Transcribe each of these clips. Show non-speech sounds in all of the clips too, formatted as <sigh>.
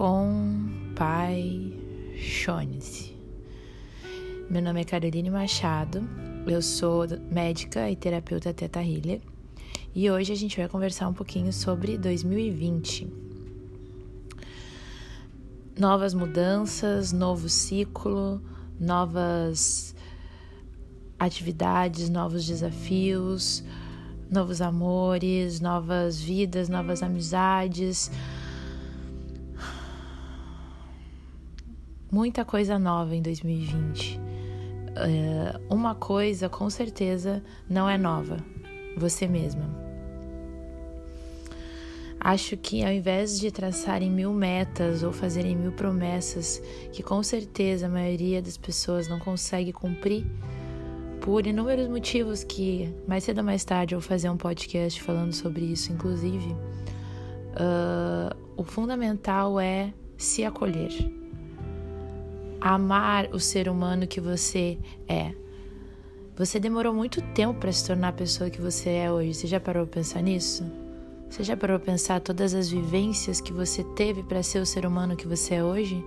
Compaixone-se. Meu nome é Caroline Machado, eu sou médica e terapeuta Teta Healer e hoje a gente vai conversar um pouquinho sobre 2020. Novas mudanças, novo ciclo, novas atividades, novos desafios, novos amores, novas vidas, novas amizades. Muita coisa nova em 2020. É, uma coisa com certeza não é nova: você mesma. Acho que ao invés de traçarem mil metas ou fazerem mil promessas, que com certeza a maioria das pessoas não consegue cumprir, por inúmeros motivos que mais cedo ou mais tarde eu vou fazer um podcast falando sobre isso, inclusive. Uh, o fundamental é se acolher, amar o ser humano que você é. Você demorou muito tempo para se tornar a pessoa que você é hoje. Você já parou para pensar nisso? Você já parou para pensar todas as vivências que você teve para ser o ser humano que você é hoje?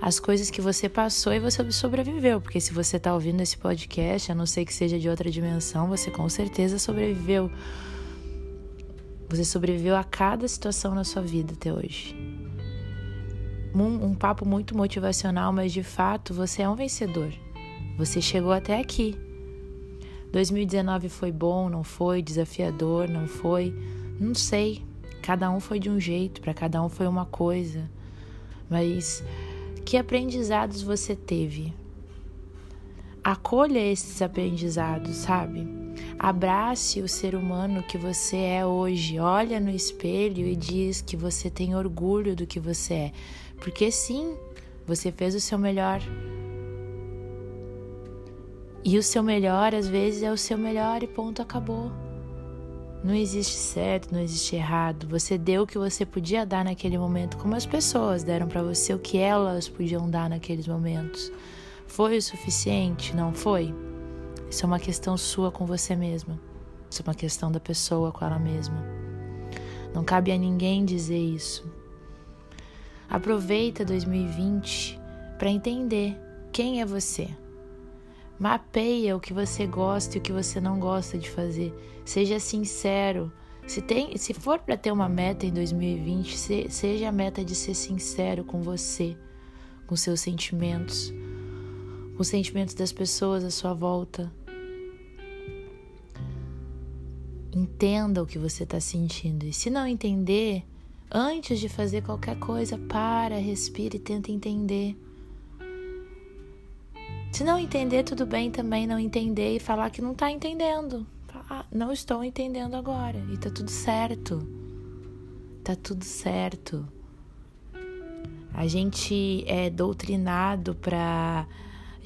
as coisas que você passou e você sobreviveu. Porque se você está ouvindo esse podcast, a não ser que seja de outra dimensão, você com certeza sobreviveu. Você sobreviveu a cada situação na sua vida até hoje. Um, um papo muito motivacional, mas de fato você é um vencedor. Você chegou até aqui. 2019 foi bom, não foi? Desafiador, não foi? Não sei. Cada um foi de um jeito, para cada um foi uma coisa. Mas que aprendizados você teve? Acolha esses aprendizados, sabe? Abrace o ser humano que você é hoje. Olha no espelho e diz que você tem orgulho do que você é. Porque sim, você fez o seu melhor. E o seu melhor, às vezes, é o seu melhor e ponto, acabou. Não existe certo, não existe errado. Você deu o que você podia dar naquele momento, como as pessoas deram para você o que elas podiam dar naqueles momentos. Foi o suficiente? Não foi? Isso é uma questão sua com você mesma. Isso é uma questão da pessoa com ela mesma. Não cabe a ninguém dizer isso. Aproveita 2020 para entender quem é você. Mapeia o que você gosta e o que você não gosta de fazer. Seja sincero. Se, tem, se for para ter uma meta em 2020, se, seja a meta de ser sincero com você, com seus sentimentos, os sentimentos das pessoas à sua volta. Entenda o que você está sentindo. E se não entender, antes de fazer qualquer coisa, para, respira e tenta entender. Se não entender, tudo bem também não entender e falar que não tá entendendo. Ah, não estou entendendo agora. E tá tudo certo. Tá tudo certo. A gente é doutrinado para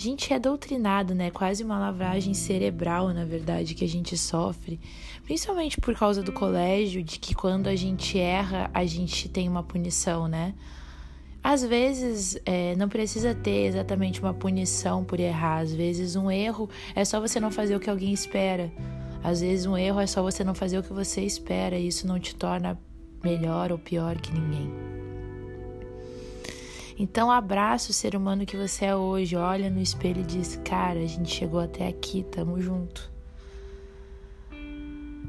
a gente é doutrinado, né? Quase uma lavagem cerebral, na verdade, que a gente sofre, principalmente por causa do colégio, de que quando a gente erra, a gente tem uma punição, né? Às vezes é, não precisa ter exatamente uma punição por errar. Às vezes um erro é só você não fazer o que alguém espera. Às vezes um erro é só você não fazer o que você espera e isso não te torna melhor ou pior que ninguém. Então abraça o ser humano que você é hoje, olha no espelho e diz: "Cara, a gente chegou até aqui, tamo junto".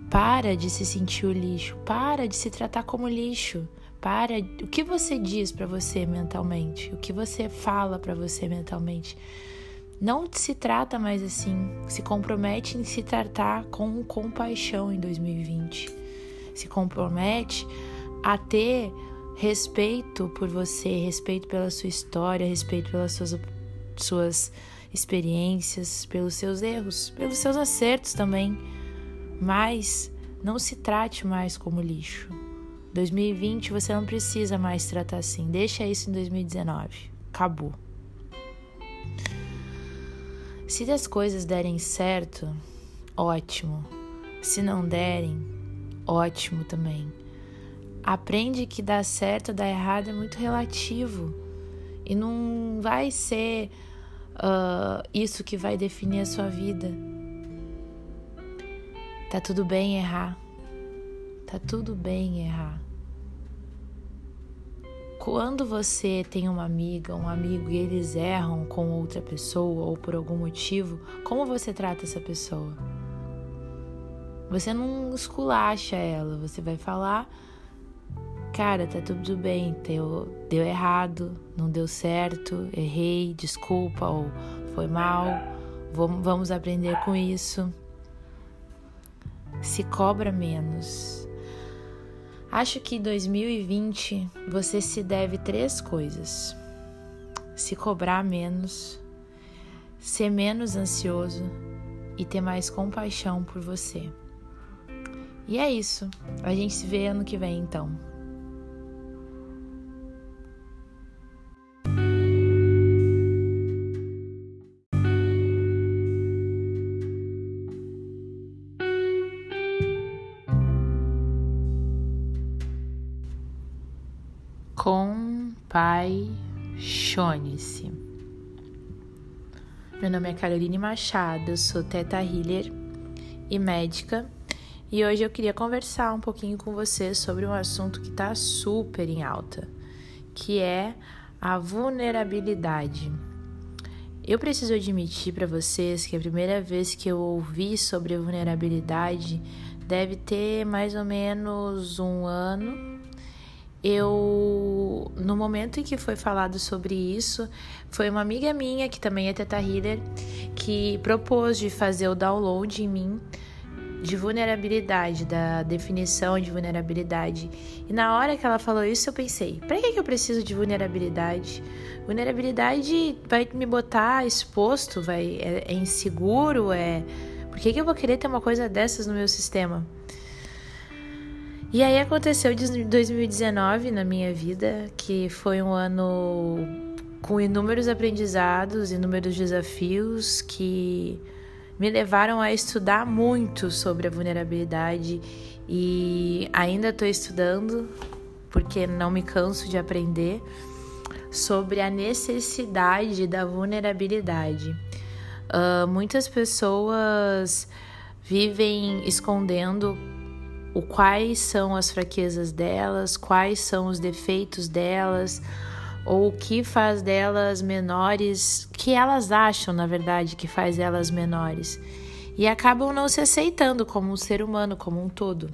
Para de se sentir o lixo, para de se tratar como lixo. Para o que você diz para você mentalmente, o que você fala para você mentalmente. Não se trata mais assim. Se compromete em se tratar com compaixão em 2020. Se compromete a ter respeito por você, respeito pela sua história, respeito pelas suas, suas experiências, pelos seus erros, pelos seus acertos também. Mas não se trate mais como lixo. 2020 você não precisa mais tratar assim. Deixa isso em 2019. Acabou. Se as coisas derem certo, ótimo. Se não derem, ótimo também. Aprende que dar certo dar errado é muito relativo. E não vai ser uh, isso que vai definir a sua vida. Tá tudo bem errar. Tá tudo bem errar. quando você tem uma amiga, um amigo e eles erram com outra pessoa ou por algum motivo, como você trata essa pessoa? Você não esculacha ela, você vai falar, cara, tá tudo bem, deu, deu errado, não deu certo, errei, desculpa ou foi mal, vamos aprender com isso. Se cobra menos Acho que em 2020 você se deve três coisas: se cobrar menos, ser menos ansioso e ter mais compaixão por você. E é isso. A gente se vê ano que vem então. Meu nome é Caroline Machado, sou Teta Healer e médica, e hoje eu queria conversar um pouquinho com você sobre um assunto que está super em alta, que é a vulnerabilidade. Eu preciso admitir para vocês que a primeira vez que eu ouvi sobre a vulnerabilidade deve ter mais ou menos um ano eu no momento em que foi falado sobre isso, foi uma amiga minha que também é teta healer que propôs de fazer o download em mim de vulnerabilidade, da definição de vulnerabilidade. E na hora que ela falou isso, eu pensei: para que, eu preciso de vulnerabilidade? Vulnerabilidade vai me botar exposto, vai é, é inseguro, é. Por que, que eu vou querer ter uma coisa dessas no meu sistema? E aí aconteceu 2019 na minha vida, que foi um ano com inúmeros aprendizados, inúmeros desafios que me levaram a estudar muito sobre a vulnerabilidade e ainda estou estudando, porque não me canso de aprender, sobre a necessidade da vulnerabilidade. Uh, muitas pessoas vivem escondendo o quais são as fraquezas delas, quais são os defeitos delas, ou o que faz delas menores, que elas acham, na verdade, que faz elas menores, e acabam não se aceitando como um ser humano, como um todo.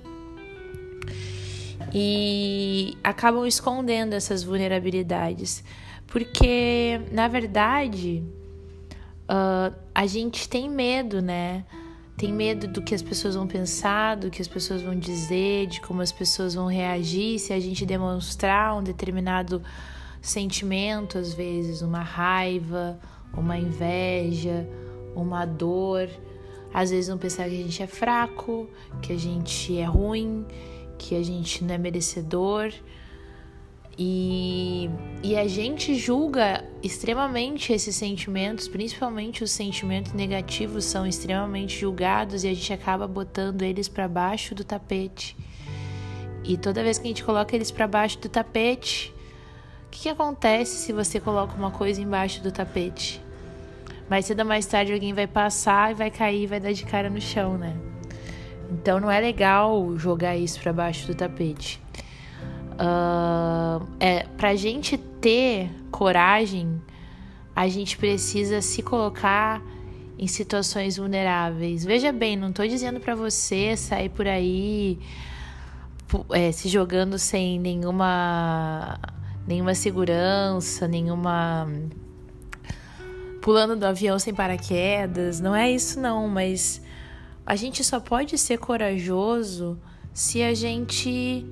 E acabam escondendo essas vulnerabilidades, porque, na verdade, uh, a gente tem medo, né? Tem medo do que as pessoas vão pensar, do que as pessoas vão dizer, de como as pessoas vão reagir se a gente demonstrar um determinado sentimento, às vezes uma raiva, uma inveja, uma dor. Às vezes vão pensar que a gente é fraco, que a gente é ruim, que a gente não é merecedor. E, e a gente julga extremamente esses sentimentos, principalmente os sentimentos negativos são extremamente julgados e a gente acaba botando eles para baixo do tapete. E toda vez que a gente coloca eles para baixo do tapete, o que, que acontece se você coloca uma coisa embaixo do tapete? Mais cedo ou mais tarde alguém vai passar e vai cair e vai dar de cara no chão, né? Então não é legal jogar isso para baixo do tapete. Uh, é, gente ter coragem, a gente precisa se colocar em situações vulneráveis. Veja bem, não tô dizendo para você sair por aí é, se jogando sem nenhuma nenhuma segurança, nenhuma pulando do avião sem paraquedas. Não é isso não, mas a gente só pode ser corajoso se a gente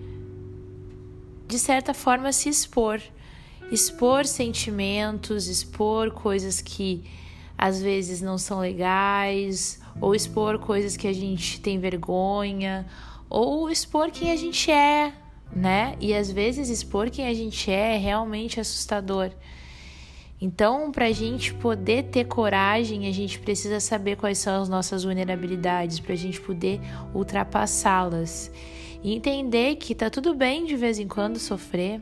de certa forma, se expor. Expor sentimentos, expor coisas que às vezes não são legais, ou expor coisas que a gente tem vergonha, ou expor quem a gente é, né? E às vezes expor quem a gente é é realmente assustador. Então, para a gente poder ter coragem, a gente precisa saber quais são as nossas vulnerabilidades, para a gente poder ultrapassá-las. E entender que tá tudo bem de vez em quando sofrer,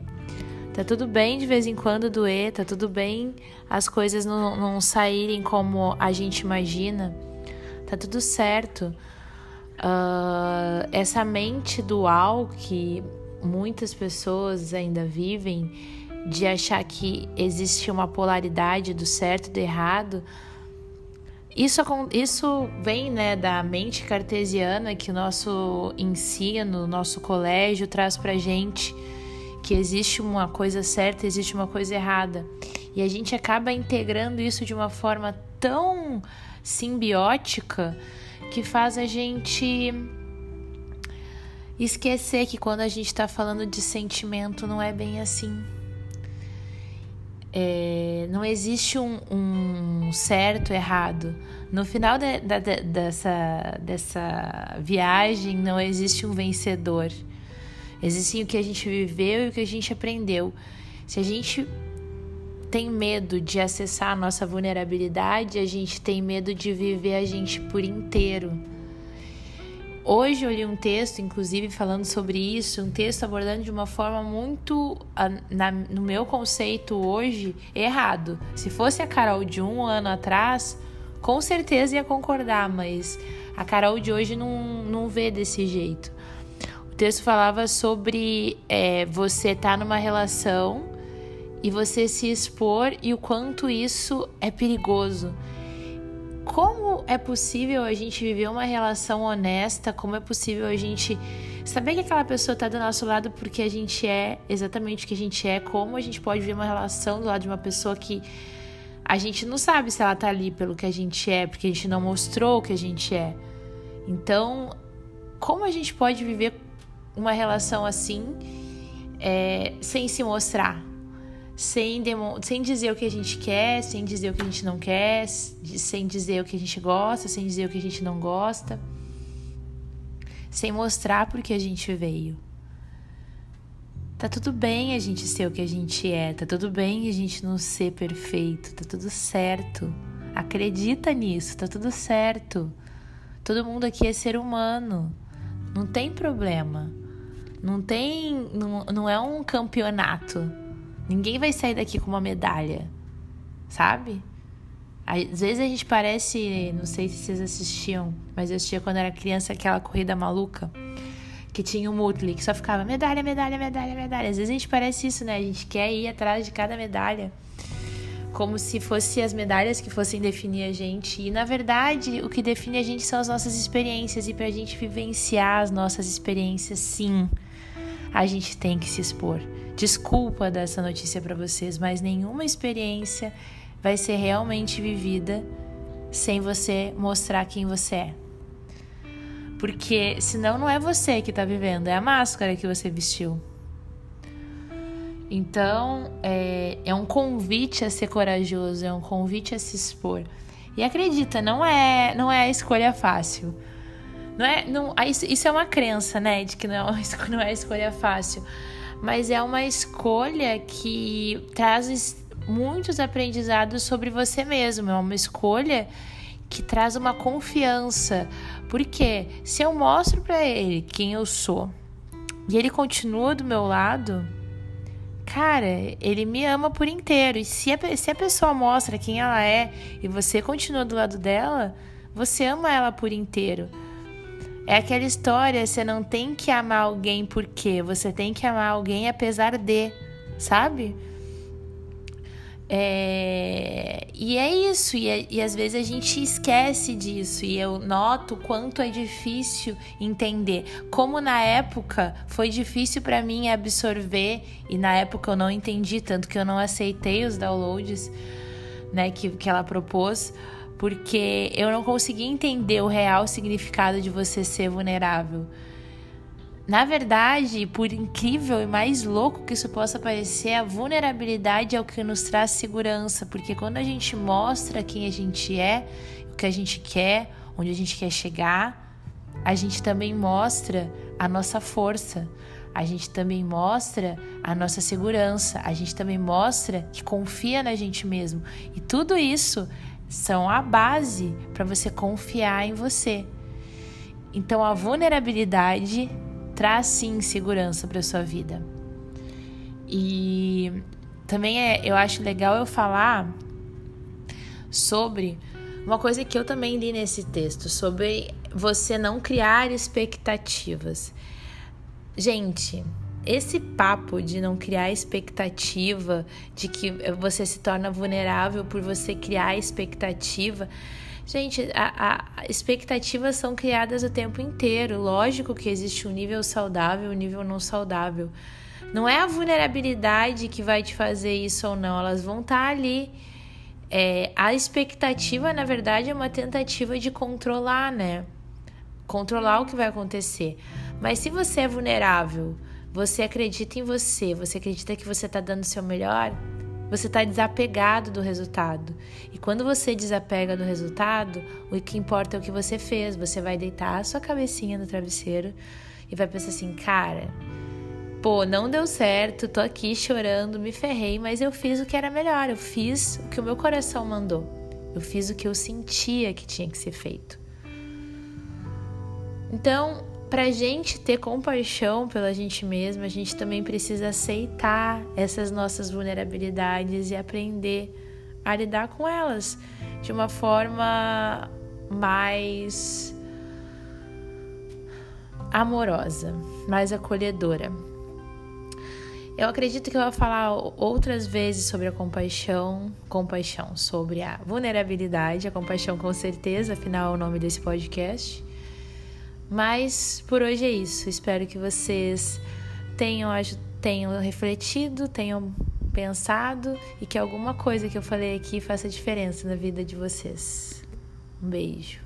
tá tudo bem de vez em quando doer, tá tudo bem as coisas não, não saírem como a gente imagina, tá tudo certo. Uh, essa mente dual que muitas pessoas ainda vivem de achar que existe uma polaridade do certo e do errado, isso, isso vem né, da mente cartesiana que o nosso ensino, nosso colégio traz pra gente que existe uma coisa certa, existe uma coisa errada. E a gente acaba integrando isso de uma forma tão simbiótica que faz a gente esquecer que quando a gente está falando de sentimento não é bem assim. É, não existe um, um certo errado. No final de, de, dessa, dessa viagem não existe um vencedor. Existe o que a gente viveu e o que a gente aprendeu. Se a gente tem medo de acessar a nossa vulnerabilidade, a gente tem medo de viver a gente por inteiro. Hoje eu li um texto, inclusive, falando sobre isso, um texto abordando de uma forma muito, na, no meu conceito hoje, errado. Se fosse a Carol de um ano atrás, com certeza ia concordar, mas a Carol de hoje não, não vê desse jeito. O texto falava sobre é, você estar tá numa relação e você se expor e o quanto isso é perigoso. Como é possível a gente viver uma relação honesta? Como é possível a gente saber que aquela pessoa está do nosso lado porque a gente é exatamente o que a gente é? Como a gente pode viver uma relação do lado de uma pessoa que a gente não sabe se ela está ali pelo que a gente é, porque a gente não mostrou o que a gente é. Então, como a gente pode viver uma relação assim é, sem se mostrar? Sem, sem dizer o que a gente quer, sem dizer o que a gente não quer, sem dizer o que a gente gosta, sem dizer o que a gente não gosta, sem mostrar por que a gente veio. Tá tudo bem a gente ser o que a gente é, tá tudo bem a gente não ser perfeito, tá tudo certo. Acredita nisso, tá tudo certo. Todo mundo aqui é ser humano, não tem problema. Não tem. Não, não é um campeonato Ninguém vai sair daqui com uma medalha, sabe? Às vezes a gente parece, não sei se vocês assistiam, mas eu assistia quando era criança aquela corrida maluca que tinha o Mutley, que só ficava medalha, medalha, medalha, medalha. Às vezes a gente parece isso, né? A gente quer ir atrás de cada medalha, como se fossem as medalhas que fossem definir a gente. E na verdade, o que define a gente são as nossas experiências. E pra gente vivenciar as nossas experiências, sim, a gente tem que se expor. Desculpa dar essa notícia para vocês, mas nenhuma experiência vai ser realmente vivida sem você mostrar quem você é. Porque senão não é você que está vivendo, é a máscara que você vestiu. Então é, é um convite a ser corajoso, é um convite a se expor. E acredita, não é, não é a escolha fácil. Não é, não, isso, isso é uma crença, né? De que não, <laughs> não é a escolha fácil mas é uma escolha que traz muitos aprendizados sobre você mesmo. É uma escolha que traz uma confiança. Porque se eu mostro para ele quem eu sou e ele continua do meu lado, cara, ele me ama por inteiro. E se a, se a pessoa mostra quem ela é e você continua do lado dela, você ama ela por inteiro. É aquela história, você não tem que amar alguém porque você tem que amar alguém apesar de, sabe? É... E é isso, e, é, e, às vezes a gente esquece disso, e eu noto quanto é difícil entender. Como na época foi difícil para mim absorver, e na época eu não entendi, tanto que eu não aceitei os downloads né, que, que ela propôs porque eu não consegui entender o real significado de você ser vulnerável. Na verdade, por incrível e mais louco que isso possa parecer, a vulnerabilidade é o que nos traz segurança, porque quando a gente mostra quem a gente é, o que a gente quer, onde a gente quer chegar, a gente também mostra a nossa força, a gente também mostra a nossa segurança, a gente também mostra que confia na gente mesmo. E tudo isso são a base para você confiar em você. Então a vulnerabilidade traz sim segurança para sua vida. E também é, eu acho legal eu falar sobre uma coisa que eu também li nesse texto, sobre você não criar expectativas. Gente, esse papo de não criar expectativa, de que você se torna vulnerável por você criar expectativa. Gente, a, a, expectativas são criadas o tempo inteiro. Lógico que existe um nível saudável e um nível não saudável. Não é a vulnerabilidade que vai te fazer isso ou não, elas vão estar tá ali. É, a expectativa, na verdade, é uma tentativa de controlar, né? Controlar o que vai acontecer. Mas se você é vulnerável, você acredita em você, você acredita que você está dando o seu melhor, você está desapegado do resultado. E quando você desapega do resultado, o que importa é o que você fez. Você vai deitar a sua cabecinha no travesseiro e vai pensar assim, cara, pô, não deu certo, tô aqui chorando, me ferrei, mas eu fiz o que era melhor, eu fiz o que o meu coração mandou. Eu fiz o que eu sentia que tinha que ser feito. Então, para a gente ter compaixão pela gente mesma, a gente também precisa aceitar essas nossas vulnerabilidades e aprender a lidar com elas de uma forma mais amorosa, mais acolhedora. Eu acredito que eu vou falar outras vezes sobre a compaixão, compaixão, sobre a vulnerabilidade, a compaixão com certeza, afinal é o nome desse podcast. Mas por hoje é isso. Espero que vocês tenham, tenham refletido, tenham pensado e que alguma coisa que eu falei aqui faça diferença na vida de vocês. Um beijo.